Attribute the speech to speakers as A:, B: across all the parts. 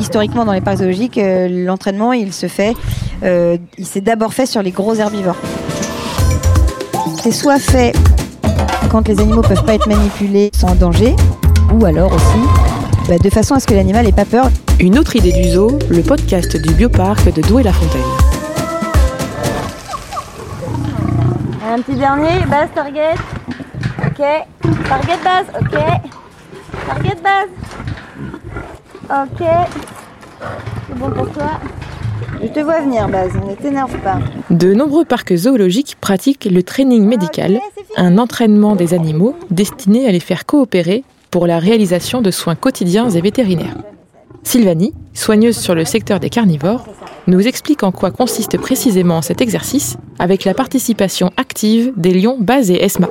A: historiquement dans les parcs zoologiques, euh, l'entraînement il se fait, euh, il s'est d'abord fait sur les gros herbivores. C'est soit fait quand les animaux peuvent pas être manipulés sans danger, ou alors aussi bah, de façon à ce que l'animal n'ait pas peur.
B: Une autre idée du zoo, le podcast du bioparc de Douai-la-Fontaine.
A: Un petit dernier, base target. Ok. Target base, ok. Target base. Ok. C'est bon pour toi. Je te vois venir, base, ne t'énerve pas.
B: De nombreux parcs zoologiques pratiquent le training médical, un entraînement des animaux destiné à les faire coopérer pour la réalisation de soins quotidiens et vétérinaires. Sylvanie, soigneuse sur le secteur des carnivores, nous explique en quoi consiste précisément cet exercice avec la participation active des lions Baz et Esma.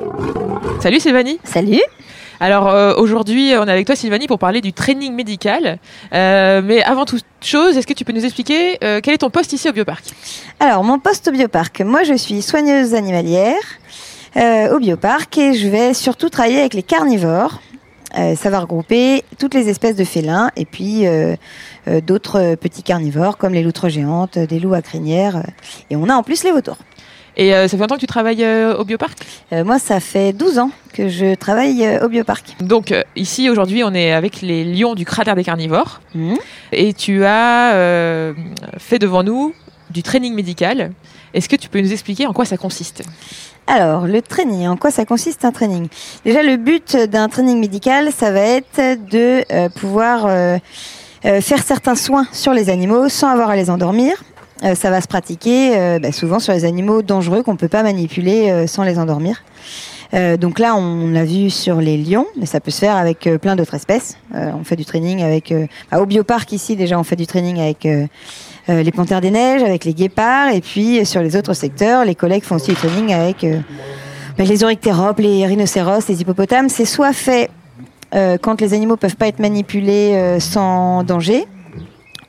B: Salut Sylvanie
A: Salut
B: Alors euh, aujourd'hui on est avec toi Sylvanie pour parler du training médical. Euh, mais avant toute chose, est-ce que tu peux nous expliquer euh, quel est ton poste ici au Bioparc?
A: Alors mon poste au Bioparc, moi je suis soigneuse animalière au Bioparc et je vais surtout travailler avec les carnivores. Ça va regrouper toutes les espèces de félins et puis d'autres petits carnivores comme les loutres géantes, des loups à crinière et on a en plus les vautours.
B: Et euh, ça fait longtemps que tu travailles euh, au Bioparc?
A: Euh, moi ça fait 12 ans que je travaille euh, au Bioparc.
B: Donc euh, ici aujourd'hui on est avec les lions du cratère des carnivores
A: Mhm.
B: et tu as euh, fait devant nous du training médical. Est-ce que tu peux nous expliquer en quoi ça consiste?
A: Alors, le training, en quoi ça consiste un training? Déjà, le but d'un training médical, ça va être de euh, pouvoir faire certains soins sur les animaux sans avoir à les endormir. Euh, ça va se pratiquer euh, bah, souvent sur les animaux dangereux qu'on peut pas manipuler euh, sans les endormir. Donc là, on l'a vu sur les lions, mais ça peut se faire avec plein d'autres espèces. On fait du training avec, au bioparc ici déjà, on fait du training avec les panthères des neiges, avec les guépards, et puis sur les autres secteurs, les collègues font aussi du training avec bah, les oryctéropes, les rhinocéros, les hippopotames. C'est soit fait quand les animaux peuvent pas être manipulés sans danger,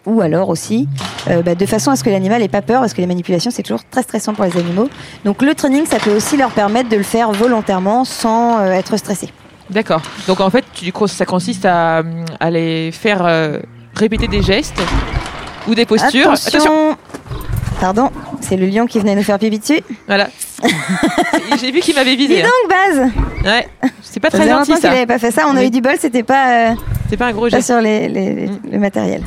A: ou alors aussi euh, bah, de façon à ce que l'animal ait pas peur, parce que les manipulations c'est toujours très stressant pour les animaux. Donc le training, ça peut aussi leur permettre de le faire volontairement sans euh, être stressé.
B: D'accord. Donc en fait tu, ça consiste à, à les faire euh, répéter des gestes ou des postures.
A: Attention. Pardon, c'est le lion qui venait nous faire pipi dessus.
B: Voilà. J'ai vu qu'il m'avait
A: Dis
B: visé. hein.
A: donc, Baz
B: Ouais. C'est pas
A: Ça
B: très gentil
A: longtemps qu'il
B: ça.
A: n'avait pas fait ça. On a eu du bol, c'était pas,
B: C'est pas un gros
A: pas
B: geste.
A: sur les, les- le matériel.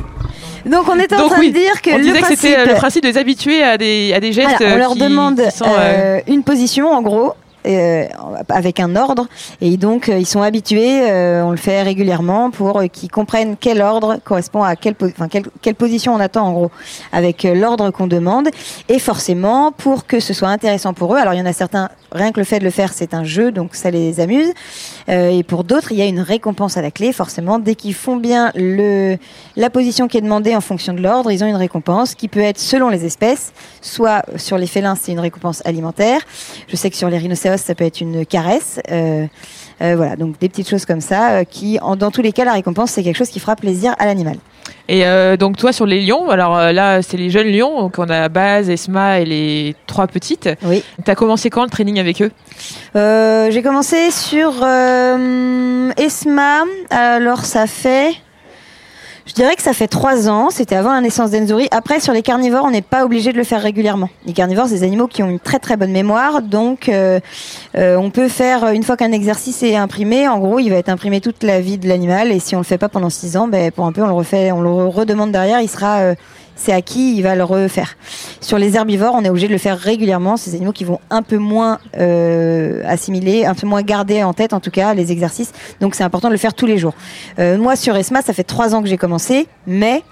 A: Donc on était en
B: Donc
A: train
B: oui,
A: de dire que
B: on
A: le
B: disait que c'était euh, le principe de les habituer à des, à des gestes
A: Voilà, on leur
B: qui-
A: demande
B: qui sont, euh,
A: euh, une position en gros. Euh, avec un ordre. Et donc euh, ils sont habitués, euh, on le fait régulièrement pour qu'ils comprennent quel ordre correspond à quelle, position on attend en gros avec l'ordre qu'on demande. Et forcément pour que ce soit intéressant pour eux. Alors il y en a certains, rien que le fait de le faire c'est un jeu donc ça les amuse. Et pour d'autres il y a une récompense à la clé forcément. Dès qu'ils font bien la position qui est demandée en fonction de l'ordre ils ont une récompense qui peut être selon les espèces. Soit sur les félins c'est une récompense alimentaire. Je sais que sur les rhinocéros ça peut être une caresse euh, euh, voilà donc des petites choses comme ça euh, qui en, dans tous les cas la récompense c'est quelque chose qui fera plaisir à l'animal
B: Et euh, donc toi sur les lions, alors euh, là c'est les jeunes lions, donc on a Baz, Esma et les trois petites.
A: oui
B: T'as commencé quand le training avec eux?
A: Euh, j'ai commencé sur Esma. Alors ça fait, je dirais que ça fait trois ans. C'était avant la naissance d'Enzuri. Après sur les carnivores, on n'est pas obligé de le faire régulièrement. Les carnivores, c'est des animaux qui ont une très très bonne mémoire, donc euh, euh, on peut faire une fois qu'un exercice est imprimé. En gros, il va être imprimé toute la vie de l'animal, et si on le fait pas pendant six ans, ben pour un peu on le refait, on le redemande derrière. Il sera euh, c'est à qui il va le refaire. Sur les herbivores, on est obligé de le faire régulièrement. Ces animaux qui vont un peu moins euh, assimiler, un peu moins garder en tête, en tout cas, les exercices. Donc c'est important de le faire tous les jours. Euh, moi, sur ESMA, ça fait trois ans que j'ai commencé, mais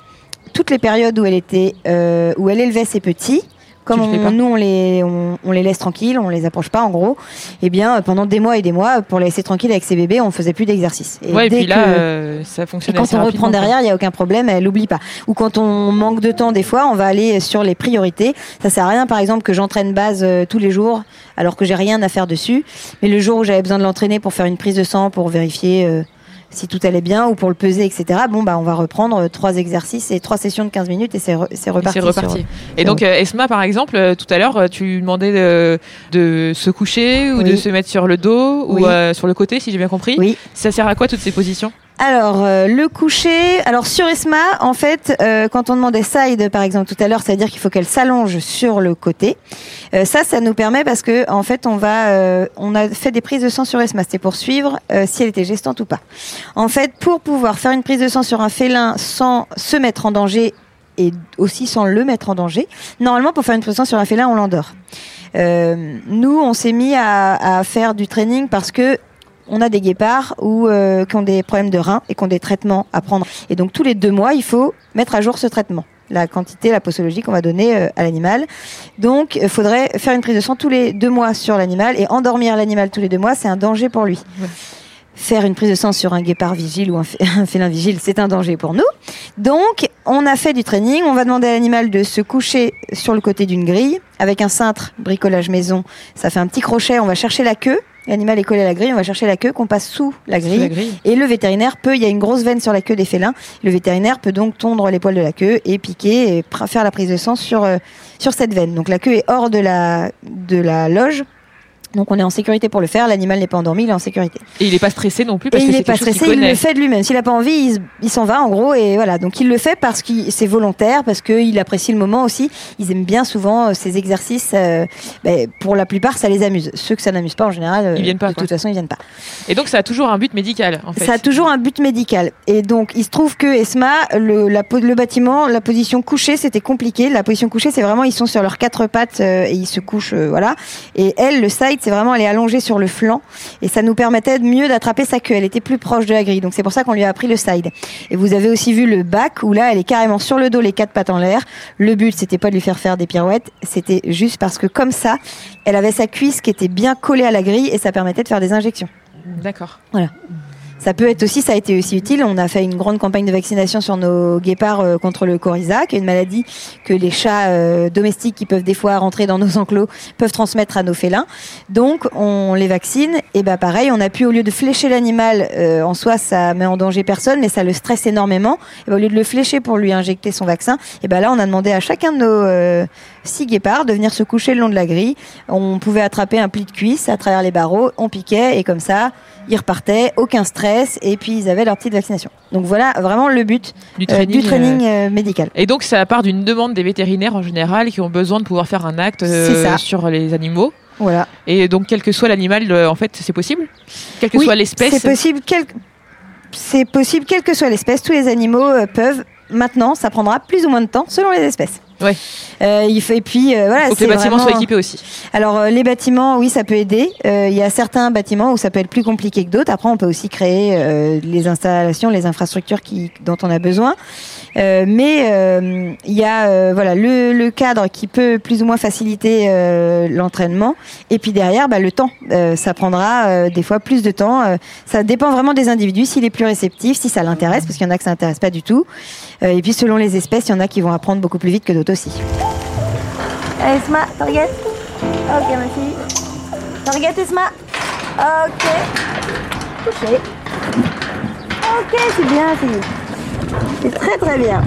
A: toutes les périodes où elle euh, où elle élevait ses petits, comme on- nous on les, on, on les laisse tranquilles, on les approche pas en gros, eh bien euh, pendant des mois et des mois, pour les laisser tranquilles avec ses bébés, on faisait plus d'exercice.
B: Ouais, et
A: dès
B: puis là
A: que-
B: euh, ça
A: et
B: fonctionne
A: quand on reprend derrière, il n'y a aucun problème, elle n'oublie pas. Ou quand on manque de temps, des fois, on va aller sur les priorités. Ça sert à rien, par exemple, que j'entraîne base euh, tous les jours, alors que j'ai rien à faire dessus. Mais le jour où j'avais besoin de l'entraîner pour faire une prise de sang, pour vérifier euh, si tout allait bien, ou pour le peser, etc. Bon, bah, on va reprendre euh, trois exercices et trois sessions de 15 minutes et c'est re- c'est
B: Et
A: reparti.
B: Reparti.
A: sur-
B: Et donc euh, Esma par exemple, euh, tout à l'heure tu lui demandais de, de se coucher ou
A: Oui.
B: de se mettre sur le dos
A: Oui.
B: ou euh, sur le côté si j'ai bien compris.
A: Oui.
B: Ça sert à quoi toutes ces positions?
A: Alors, euh, le coucher. Alors, sur Esma, en fait, euh, quand on demandait side, par exemple, tout à l'heure, c'est-à-dire qu'il faut qu'elle s'allonge sur le côté. Euh, ça, ça nous permet parce que, en fait, on va, on a fait des prises de sang sur Esma. C'était pour suivre si elle était gestante ou pas. En fait, pour pouvoir faire une prise de sang sur un félin sans se mettre en danger et aussi sans le mettre en danger, normalement, pour faire une prise de sang sur un félin, on l'endort. nous, on s'est mis à, à, faire du training parce que on a des guépards ou euh, qui ont des problèmes de reins et qui ont des traitements à prendre. Et donc tous les deux mois, il faut mettre à jour ce traitement la quantité, la posologie qu'on va donner euh, à l'animal. Donc, il faudrait faire une prise de sang tous les deux mois sur l'animal et endormir l'animal tous les deux mois, c'est un danger pour lui. Faire une prise de sang sur un guépard vigile ou un, félin vigile, c'est un danger pour nous. Donc, on a fait du training. On va demander à l'animal de se coucher sur le côté d'une grille avec un cintre bricolage maison. Ça fait un petit crochet. On va chercher la queue L'animal est collé à la grille, on va chercher la queue qu'on passe sous la grille, Et le vétérinaire peut, il y a une grosse veine sur la queue des félins. Le vétérinaire peut donc tondre les poils de la queue et piquer et faire la prise de sang sur, euh, sur cette veine. Donc la queue est hors de la, de la loge donc on est en sécurité pour le faire, l'animal n'est pas endormi, il est en sécurité.
B: Et il n'est pas stressé non plus
A: parce et il n'est pas stressé, il le fait de lui-même. S'il n'a pas envie, il, s'en va en gros et voilà. Donc il le fait parce que c'est volontaire, parce qu'il apprécie le moment aussi. Ils aiment bien souvent euh, ces exercices. Euh, ben, pour la plupart, ça les amuse. Ceux que ça n'amuse pas en général, euh, ils viennent pas. De toute façon, ils viennent pas.
B: Et donc ça a toujours un but médical en fait.
A: Ça a toujours un but médical. Et donc il se trouve que Esma, le, la, le bâtiment, la position couchée, c'était compliqué. La position couchée, c'est vraiment ils sont sur leurs quatre pattes et ils se couchent, voilà. Et elle, le side, c'est vraiment elle est allongée sur le flanc et ça nous permettait de mieux d'attraper sa queue. Elle était plus proche de la grille, donc c'est pour ça qu'on lui a appris le side. Et vous avez aussi vu le back où là, elle est carrément sur le dos, les quatre pattes en l'air. Le but, c'était pas de lui faire faire des pirouettes, c'était juste parce que comme ça, elle avait sa cuisse qui était bien collée à la grille et ça permettait de faire des injections.
B: D'accord.
A: Voilà. Ça peut être aussi, ça a été aussi utile. On a fait une grande campagne de vaccination sur nos guépards euh, contre le coryza, qui est une maladie que les chats euh, domestiques qui peuvent des fois rentrer dans nos enclos peuvent transmettre à nos félins. Donc on les vaccine et bah pareil, on a pu au lieu de flécher l'animal euh, en soi, ça met en danger personne, mais ça le stresse énormément. Et bah, au lieu de le flécher pour lui injecter son vaccin, et ben là on a demandé à chacun de nos six guépards de venir se coucher le long de la grille. On pouvait attraper un pli de cuisse à travers les barreaux, on piquait et comme ça ils repartaient, aucun stress, et puis ils avaient leur petite vaccination. Donc voilà vraiment le but du euh, training, euh, euh, médical.
B: Et donc ça part d'une demande des vétérinaires en général qui ont besoin de pouvoir faire un acte sur les animaux.
A: Voilà.
B: Et donc quel que soit l'animal, en fait, c'est possible? Quelle que soit l'espèce
A: C'est possible, quel... c'est possible, quelle que soit l'espèce, tous les animaux peuvent. Maintenant, ça prendra plus ou moins de temps selon les espèces.
B: Ouais.
A: Euh, il faut, et puis euh, voilà.
B: Faut que les bâtiments soient équipés aussi.
A: Alors euh, les bâtiments, oui, ça peut aider. Euh, il y a certains bâtiments où ça peut être plus compliqué que d'autres. Après, on peut aussi créer euh, les installations, les infrastructures qui, dont on a besoin. Mais il y a voilà le, le, cadre qui peut plus ou moins faciliter l'entraînement. Et puis derrière, bah, le temps. ça prendra des fois plus de temps. ça dépend vraiment des individus. S'il est plus réceptif, si ça l'intéresse, parce qu'il y en a que ça n'intéresse pas du tout. et puis selon les espèces, il y en a qui vont apprendre beaucoup plus vite que d'autres aussi.
C: Allez, Esma, target. Ok, ma fille. Target, Esma. Ok. Couché. Ok, c'est bien, fille. C'est très très bien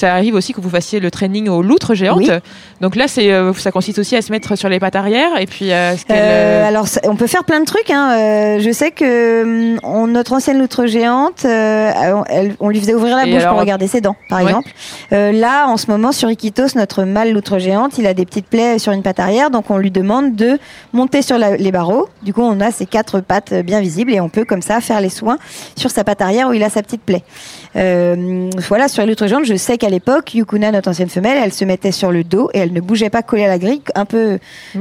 B: ça arrive aussi que vous fassiez le training aux loutres géantes. Donc là, c'est, euh, ça consiste aussi à se mettre sur les pattes arrière et puis. Euh,
A: euh, alors, on peut faire plein de trucs. Hein. je sais que on, notre ancienne loutre géante, on lui faisait ouvrir la bouche pour regarder ses dents, par exemple. là, en ce moment, sur Iquitos, notre mâle loutre géante, il a des petites plaies sur une patte arrière, donc on lui demande de monter sur les barreaux. Du coup, on a ses quatre pattes bien visibles et on peut comme ça faire les soins sur sa patte arrière où il a sa petite plaie. Voilà, sur loutres géantes, je sais qu'elle à l'époque, Yukuna, notre ancienne femelle, elle se mettait sur le dos et elle ne bougeait pas collée à la grille, un peu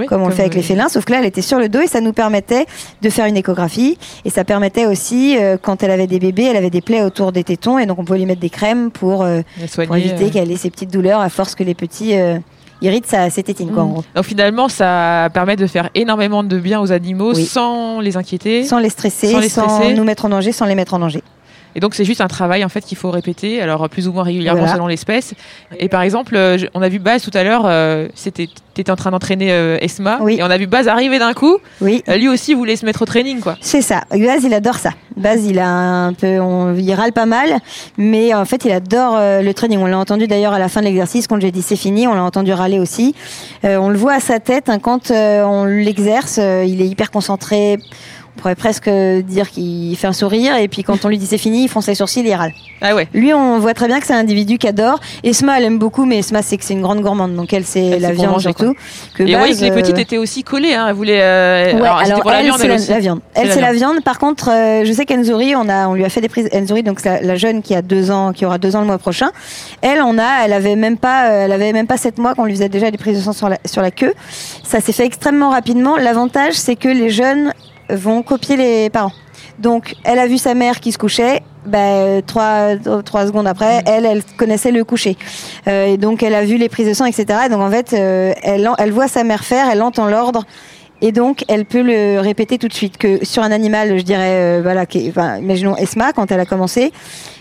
A: comme on le fait avec les félins, sauf que là, elle était sur le dos et ça nous permettait de faire une échographie. Et ça permettait aussi, euh, quand elle avait des bébés, elle avait des plaies autour des tétons et donc on pouvait lui mettre des crèmes pour, euh, éviter euh. qu'elle ait ces petites douleurs à force que les petits irritent sa, ses tétines. Quoi,
B: mmh. Donc finalement, ça permet de faire énormément de bien aux animaux sans les inquiéter.
A: Sans les stresser, sans, les stresser. sans nous mettre en danger, sans les mettre en danger.
B: Et donc c'est juste un travail en fait qu'il faut répéter, alors plus ou moins régulièrement selon l'espèce. Et par exemple, euh, on a vu Baz tout à l'heure, euh, c'était étais en train d'entraîner euh, Esma,
A: oui.
B: et on a vu Baz arriver d'un coup.
A: Oui.
B: lui aussi voulait se mettre au training, quoi.
A: C'est ça. Baz, il adore ça. Baz, il a un peu, on, il râle pas mal, mais en fait, il adore le training. On l'a entendu d'ailleurs à la fin de l'exercice quand j'ai dit c'est fini, on l'a entendu râler aussi. on le voit à sa tête hein, quand on l'exerce, il est hyper concentré On pourrait presque dire qu'il fait un sourire et puis quand on lui dit c'est fini, il fronce les sourcils et il râle.
B: Ah ouais.
A: Lui, on voit très bien que c'est un individu qui adore. Esma, elle aime beaucoup, mais Esma, c'est que c'est une grande gourmande, donc elle, c'est
B: Elle,
A: la viande
B: manger,
A: surtout. Que
B: Et les
A: euh,
B: petites étaient aussi collées. Hein. Elle voulait. euh,
A: Ouais,
B: alors,
A: alors,
B: pour la
A: elle,
B: viande,
A: c'est la, viande. Elle, c'est la viande. Par contre, euh, je sais qu'Enzori, on a, on lui a fait des prises. Enzori, donc c'est la, la jeune qui a deux ans, qui aura deux ans le mois prochain. Elle, on a, elle avait même pas, euh, elle avait même pas sept mois qu'on lui faisait déjà des prises de sang sur la, sur la queue. Ça s'est fait extrêmement rapidement. L'avantage, c'est que les jeunes vont copier les parents. Donc, elle a vu sa mère qui se couchait. Ben, trois, trois secondes après, elle, elle connaissait le coucher. Euh, et donc, elle a vu les prises de sang, etc. Donc, en fait, euh, elle, elle voit sa mère faire, elle entend l'ordre. Et donc, elle peut le répéter tout de suite. Que sur un animal, je dirais, euh, voilà, qui, enfin, imaginons Esma, quand elle a commencé,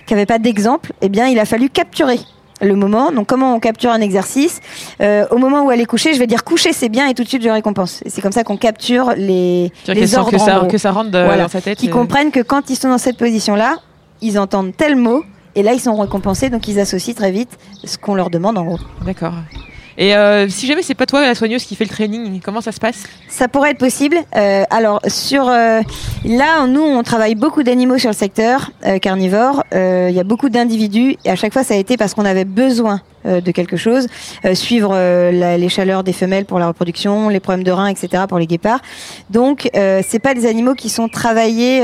A: qui avait pas d'exemple, eh bien, il a fallu capturer le moment. Donc, comment on capture un exercice? Euh, Au moment où elle est couchée, je vais dire coucher, c'est bien, et tout de suite, je récompense. Et c'est comme ça qu'on capture les, les ordres
B: que ça, que ça rentre
A: Voilà.
B: sa tête.
A: qui
B: euh,
A: comprennent que quand ils sont dans cette position-là, ils entendent tel mot, et là, ils sont récompensés, donc ils associent très vite ce qu'on leur demande en gros.
B: D'accord. Et euh, si jamais c'est pas toi la soigneuse qui fait le training, comment ça se passe?
A: Ça pourrait être possible. Euh, alors sur euh, là, nous, on travaille beaucoup d'animaux sur le secteur carnivore. Il y a beaucoup d'individus et à chaque fois, ça a été parce qu'on avait besoin de quelque chose, suivre la- les chaleurs des femelles pour la reproduction, les problèmes de reins, etc. pour les guépards. Donc, c'est pas des animaux qui sont travaillés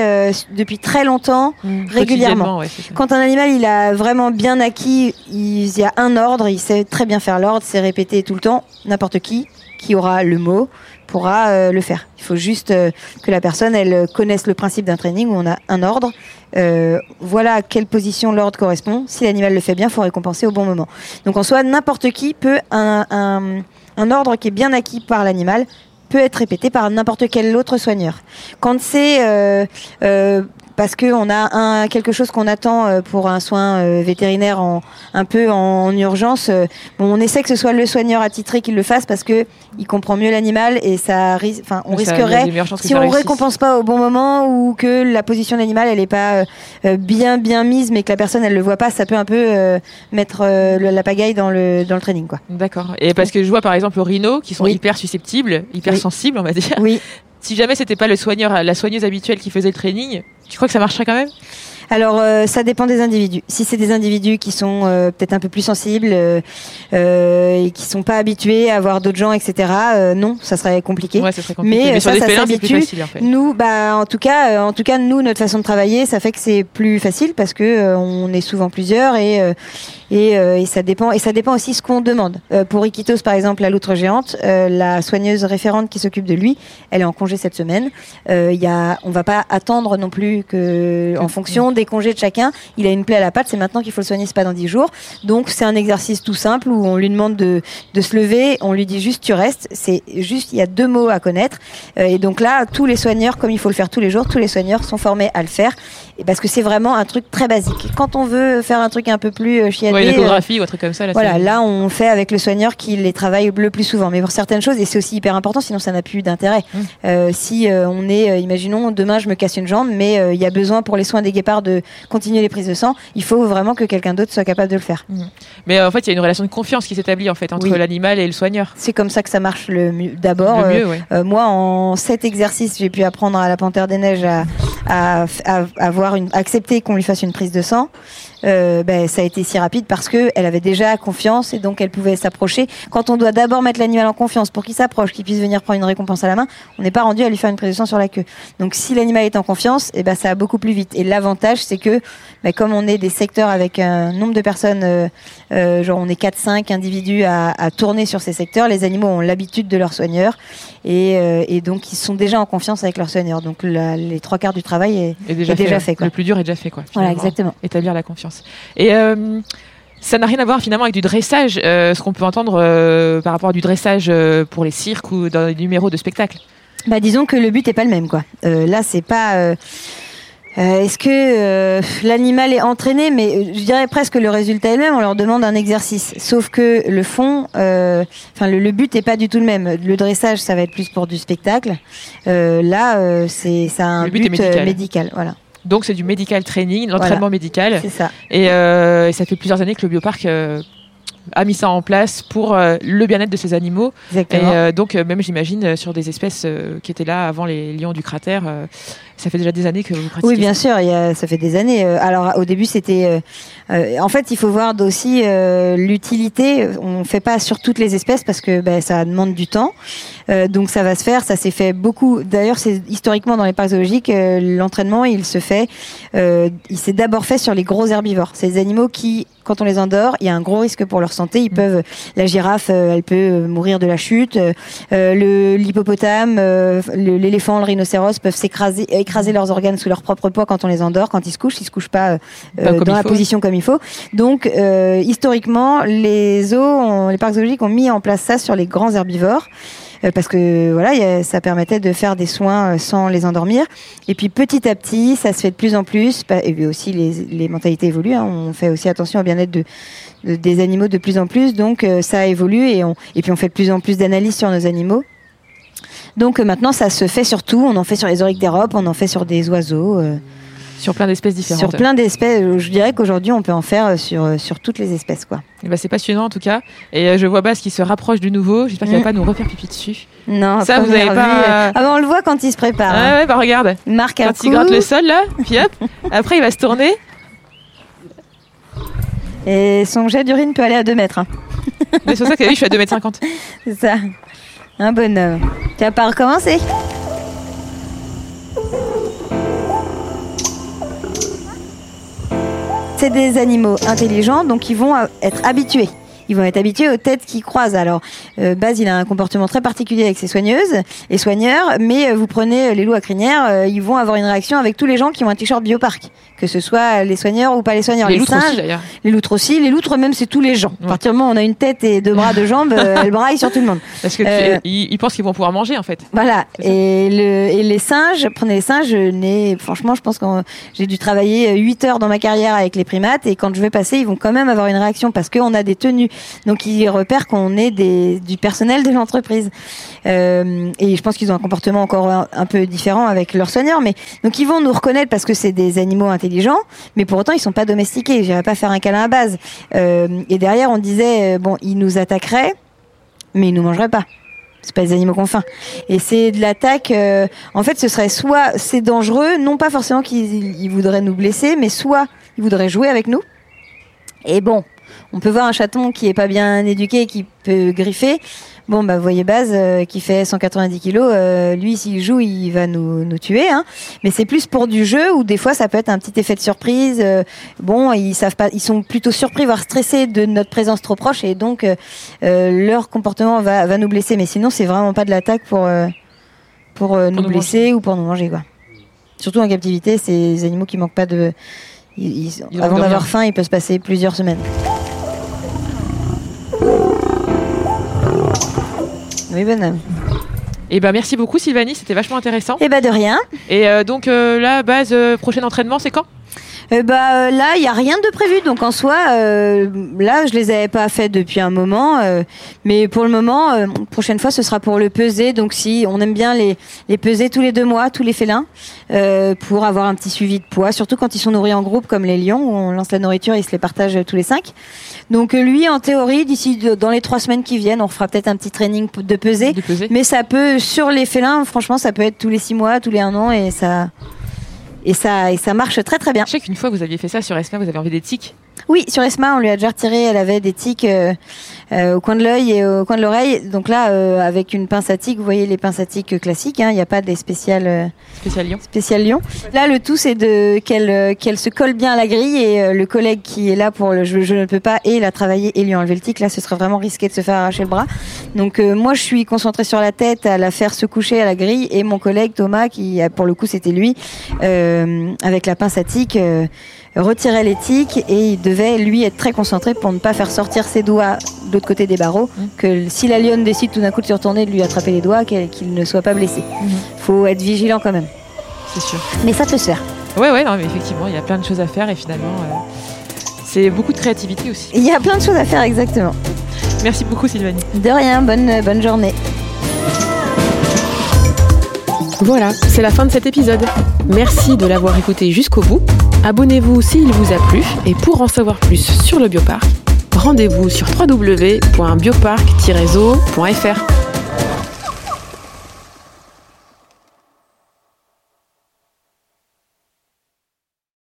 A: depuis très longtemps régulièrement.
B: Ouais, c'est ça.
A: Quand un animal il a vraiment bien acquis, il y a un ordre, il sait très bien faire l'ordre, c'est répété tout le temps. N'importe qui qui aura le mot pourra euh, le faire. Il faut juste euh, que la personne elle connaisse le principe d'un training où on a un ordre. Euh, voilà à quelle position l'ordre correspond. Si l'animal le fait bien, faut récompenser au bon moment. Donc en soi, n'importe qui peut un, ordre qui est bien acquis par l'animal peut être répété par n'importe quel autre soigneur. Quand c'est euh, euh, parce que on a un quelque chose qu'on attend euh, pour un soin euh, vétérinaire en un peu en, en urgence. euh, bon, on essaie que ce soit le soigneur attitré qui le fasse parce que il comprend mieux l'animal et ça. Enfin, on
B: Ça,
A: risquerait si on
B: réussisse.
A: récompense pas au bon moment ou que la position de l'animal elle est pas euh, bien bien mise mais que la personne elle le voit pas, ça peut un peu euh, mettre euh, la pagaille dans le dans le training quoi.
B: D'accord. Et parce que je vois par exemple aux rhinos qui sont
A: Oui.
B: hyper susceptibles, hyper
A: Oui.
B: sensibles, on va dire.
A: Oui.
B: Si jamais c'était pas le soigneur, la soigneuse habituelle qui faisait le training, tu crois que ça marcherait quand même?
A: Alors, euh, ça dépend des individus. Si c'est des individus qui sont euh, peut-être un peu plus sensibles euh, euh, et qui sont pas habitués à voir d'autres gens, etc., euh, non, ça serait compliqué.
B: Ouais, ça serait compliqué.
A: Mais,
B: sur
A: ça,
B: des
A: ça s'habitue.
B: en fait.
A: Nous, bah, en tout cas, euh, en tout cas, nous, notre façon de travailler, ça fait que c'est plus facile parce que euh, on est souvent plusieurs et euh, et, euh, et ça dépend et ça dépend aussi ce qu'on demande. Euh, pour Iquitos, par exemple, la loutre géante, euh, la soigneuse référente qui s'occupe de lui, elle est en congé cette semaine. Euh, y a, on va pas attendre non plus que, en fonction des congés de chacun, il a une plaie à la patte, c'est maintenant qu'il faut le soigner, c'est pas dans 10 jours. Donc c'est un exercice tout simple où on lui demande de, de se lever, on lui dit juste tu restes. C'est juste, il y a deux mots à connaître. Euh, et donc là, tous les soigneurs, comme il faut le faire tous les jours, tous les soigneurs sont formés à le faire. Et parce que c'est vraiment un truc très basique. Quand on veut faire un truc un peu plus euh,
B: Ouais,
A: euh,
B: ou un truc comme ça. Là,
A: voilà, là on fait avec le soigneur qui les travaille le plus souvent. Mais pour certaines choses, et c'est aussi hyper important, sinon ça n'a plus d'intérêt.
B: Mm.
A: Euh, si euh, on est, imaginons, demain je me casse une jambe, mais euh, il y a besoin pour les soins des guépards de continuer les prises de sang, il faut vraiment que quelqu'un d'autre soit capable de le faire.
B: Mais euh, en fait, il y a une relation de confiance qui s'établit en fait entre
A: Oui.
B: l'animal et le soigneur.
A: C'est comme ça que ça marche le mieux. D'abord,
B: ouais.
A: Moi, en sept exercices, j'ai pu apprendre à la Panthère des Neiges à, à, à- à avoir une, accepter qu'on lui fasse une prise de sang. Ben, ça a été si rapide parce que elle avait déjà confiance et donc elle pouvait s'approcher. Quand on doit d'abord mettre l'animal en confiance pour qu'il s'approche, qu'il puisse venir prendre une récompense à la main, on n'est pas rendu à lui faire une prise de sang sur la queue. Donc si l'animal est en confiance, et ben ça va beaucoup plus vite. Et l'avantage, c'est que ben, comme on est des secteurs avec un nombre de personnes, euh, euh, genre on est 4-5 individus à, à tourner sur ces secteurs, les animaux ont l'habitude de leur soigneur et, euh, et donc ils sont déjà en confiance avec leur soigneur. Donc la- les trois quarts du travail est,
B: déjà,
A: est déjà
B: ouais.
A: fait, quoi.
B: Le plus dur est déjà fait quoi.
A: voilà exactement.
B: Établir la confiance. Et ça n'a rien à voir finalement avec du dressage, euh, ce qu'on peut entendre euh, par rapport à du dressage euh, pour les cirques ou dans les numéros de spectacle.
A: Bah disons que le but est pas le même quoi. Là c'est pas. euh, Est-ce que euh, l'animal est entraîné Mais euh, je dirais presque le résultat est le même. On leur demande un exercice, sauf que le fond, enfin le, le but est pas du tout le même. Le dressage, ça va être plus pour du spectacle. Là, c'est ça a un
B: but
A: but,
B: médical.
A: médical. Voilà,
B: Donc c'est du medical training, l'entraînement médical.
A: c'est ça.
B: Et, euh, et ça fait plusieurs années que le bioparc euh, a mis ça en place pour le bien-être de ces animaux.
A: Exactement.
B: Et donc, même j'imagine, sur des espèces qui étaient là avant les lions du cratère, ça fait déjà des années que vous pratiquez
A: Oui, bien sûr, il y a, ça fait des années. Alors, au début, c'était. Euh, en fait, il faut voir aussi euh, l'utilité. On fait pas sur toutes les espèces parce que ben, ça demande du temps. Euh, donc, ça va se faire. Ça s'est fait beaucoup. D'ailleurs, c'est historiquement dans les parcs zoologiques, l'entraînement, il se fait. il s'est d'abord fait sur les gros herbivores. C'est des animaux qui quand on les endort, il y a un gros risque pour leur santé. Ils mm. peuvent, la girafe, euh, elle peut euh, mourir de la chute. Euh, le l'hippopotame, l'éléphant, le rhinocéros peuvent s'écraser, écraser leurs organes sous leur propre poids quand on les endort. Quand ils se couchent, ils se couchent pas dans la position comme il faut. Donc, historiquement, les zoos, les parcs zoologiques ont mis en place ça sur les grands herbivores. Euh, parce que voilà, ça permettait de faire des soins euh, sans les endormir. Et puis petit à petit, ça se fait de plus en plus. Et aussi les, mentalités évoluent. Hein. on fait aussi attention au bien-être de, des animaux de plus en plus. Donc euh, ça évolue et, on, et puis on fait de plus en plus d'analyses sur nos animaux. Donc maintenant, ça se fait sur tout. On en fait sur les oryx d'Europe, on en fait sur des oiseaux.
B: Sur plein d'espèces différentes.
A: Sur plein d'espèces. Je dirais qu'aujourd'hui, on peut en faire euh, sur, euh, sur toutes les espèces. Quoi.
B: Eh ben, c'est passionnant en tout cas. Et euh, je vois Bas qui se rapproche du nouveau. J'espère qu'il ne va mm. pas nous refaire pipi dessus.
A: Non, ça, vous n'avez pas. Ah, on le voit quand il se prépare.
B: Ah, ouais, bah regarde.
A: Marque
B: quand il gratte le sol là, puis hop. Après, il va se tourner.
A: Et son jet d'urine peut aller à 2 mètres. Hein.
B: C'est pour ça que je suis à 2 mètres 50.
A: C'est ça. Un bonhomme. Tu vas pas recommencer c'est des animaux intelligents, donc ils vont être habitués. Ils vont être habitués aux têtes qui croisent. Alors, euh, Baz, il a un comportement très particulier avec ses soigneuses et soigneurs, mais euh, vous prenez les loups à crinière, euh, ils vont avoir une réaction avec tous les gens qui ont un t-shirt bioparc que ce soit les soigneurs ou pas les soigneurs.
B: Les, loutres aussi d'ailleurs.
A: Les loutres aussi. Les loutres même, c'est tous les gens. À partir du moment où on a une tête et deux bras, deux jambes, euh, elles braillent sur tout le monde.
B: Parce que euh, ils, pensent qu'ils vont pouvoir manger en fait.
A: Voilà. Et, le, et les singes, prenez les singes, je franchement, je pense que j'ai dû travailler 8 heures dans ma carrière avec les primates et quand je vais passer, ils vont quand même avoir une réaction parce qu'on a des tenues. Donc ils repèrent qu'on est des, du personnel de l'entreprise. Euh, et je pense qu'ils ont un comportement encore un, peu différent avec leurs soigneurs. Mais donc ils vont nous reconnaître parce que c'est des animaux intelligents, mais pour autant ils sont pas domestiqués. J'irai pas faire un câlin à base. Euh, et derrière on disait euh, bon ils nous attaqueraient, mais ils nous mangeraient pas. C'est pas des animaux qu'on faim. Et c'est de l'attaque. Euh, en fait, ce serait soit c'est dangereux, non pas forcément qu'ils voudraient nous blesser, mais soit ils voudraient jouer avec nous. Et bon, on peut voir un chaton qui est pas bien éduqué, qui peut griffer. Bon, bah, vous voyez Baz euh, qui fait 190 kilos, euh, lui, s'il joue, il va nous, nous tuer. Hein. Mais c'est plus pour du jeu où des fois, ça peut être un petit effet de surprise. Euh, bon, ils savent pas, ils sont plutôt surpris, voire stressés de notre présence trop proche, et donc leur comportement va, va nous blesser. Mais sinon, c'est vraiment pas de l'attaque pour pour, nous, blesser ou pour nous manger, quoi. Surtout en captivité, c'est des animaux qui manquent pas de. avant d'avoir faim, il peut se passer plusieurs semaines. Oui, bonhomme.
B: Et eh ben merci beaucoup Sylvanie, c'était vachement intéressant.
A: Et eh ben de rien.
B: Et euh, donc euh, là, base, euh, prochain entraînement, c'est quand?
A: Euh, bah, là, il n'y a rien de prévu. Donc en soi, euh, là, je les avais pas fait depuis un moment. Euh, mais pour le moment, prochaine fois, ce sera pour le peser. Donc si on aime bien les, les peser tous les deux mois, tous les félins, pour avoir un petit suivi de poids, surtout quand ils sont nourris en groupe comme les lions, où on lance la nourriture et ils se les partagent tous les cinq. Donc lui, en théorie, d'ici dans les trois semaines qui viennent, on fera peut-être un petit training de peser.
B: de peser.
A: Mais ça peut, sur les félins, franchement, ça peut être tous les six mois, tous les un an, et ça et ça, et ça marche très très bien.
B: Je sais qu'une fois vous aviez fait ça sur Esma, vous avez enlevé des.
A: Oui, sur Esma, on lui a déjà retiré, elle avait des tiques euh, euh, au coin de l'œil et au coin de l'oreille. Donc là, euh, avec une pince à tiques, vous voyez les pinces à tiques classiques, hein, il n'y a pas des spéciales.
B: spécial lion.
A: Spécial lion. Là, le tout, c'est de qu'elle qu'elle se colle bien à la grille et le collègue qui est là pour le je, je, ne peux pas et la travailler et lui enlever le tic. Là, ce serait vraiment risqué de se faire arracher le bras. Donc moi, je suis concentrée sur la tête, à la faire se coucher à la grille et mon collègue Thomas, qui pour le coup c'était lui, avec la pince à tiques retirait les tiques et il devait lui être très concentré pour ne pas faire sortir ses doigts de l'autre côté des barreaux. Mmh. Que si la lionne décide tout d'un coup de se retourner, de lui attraper les doigts, qu'il ne soit pas blessé. Il mmh. faut être vigilant quand même.
B: C'est sûr.
A: Mais ça peut se faire.
B: Ouais, ouais, non, mais effectivement, il y a plein de choses à faire et finalement, euh, c'est beaucoup de créativité aussi.
A: Il y a plein de choses à faire, exactement.
B: Merci beaucoup, Sylvanie.
A: De rien, bonne, bonne journée.
B: Voilà, c'est la fin de cet épisode. Merci de l'avoir écouté jusqu'au bout. Abonnez-vous s'il vous a plu et pour en savoir plus sur le bioparc, rendez-vous sur www.bioparc-zoo.fr.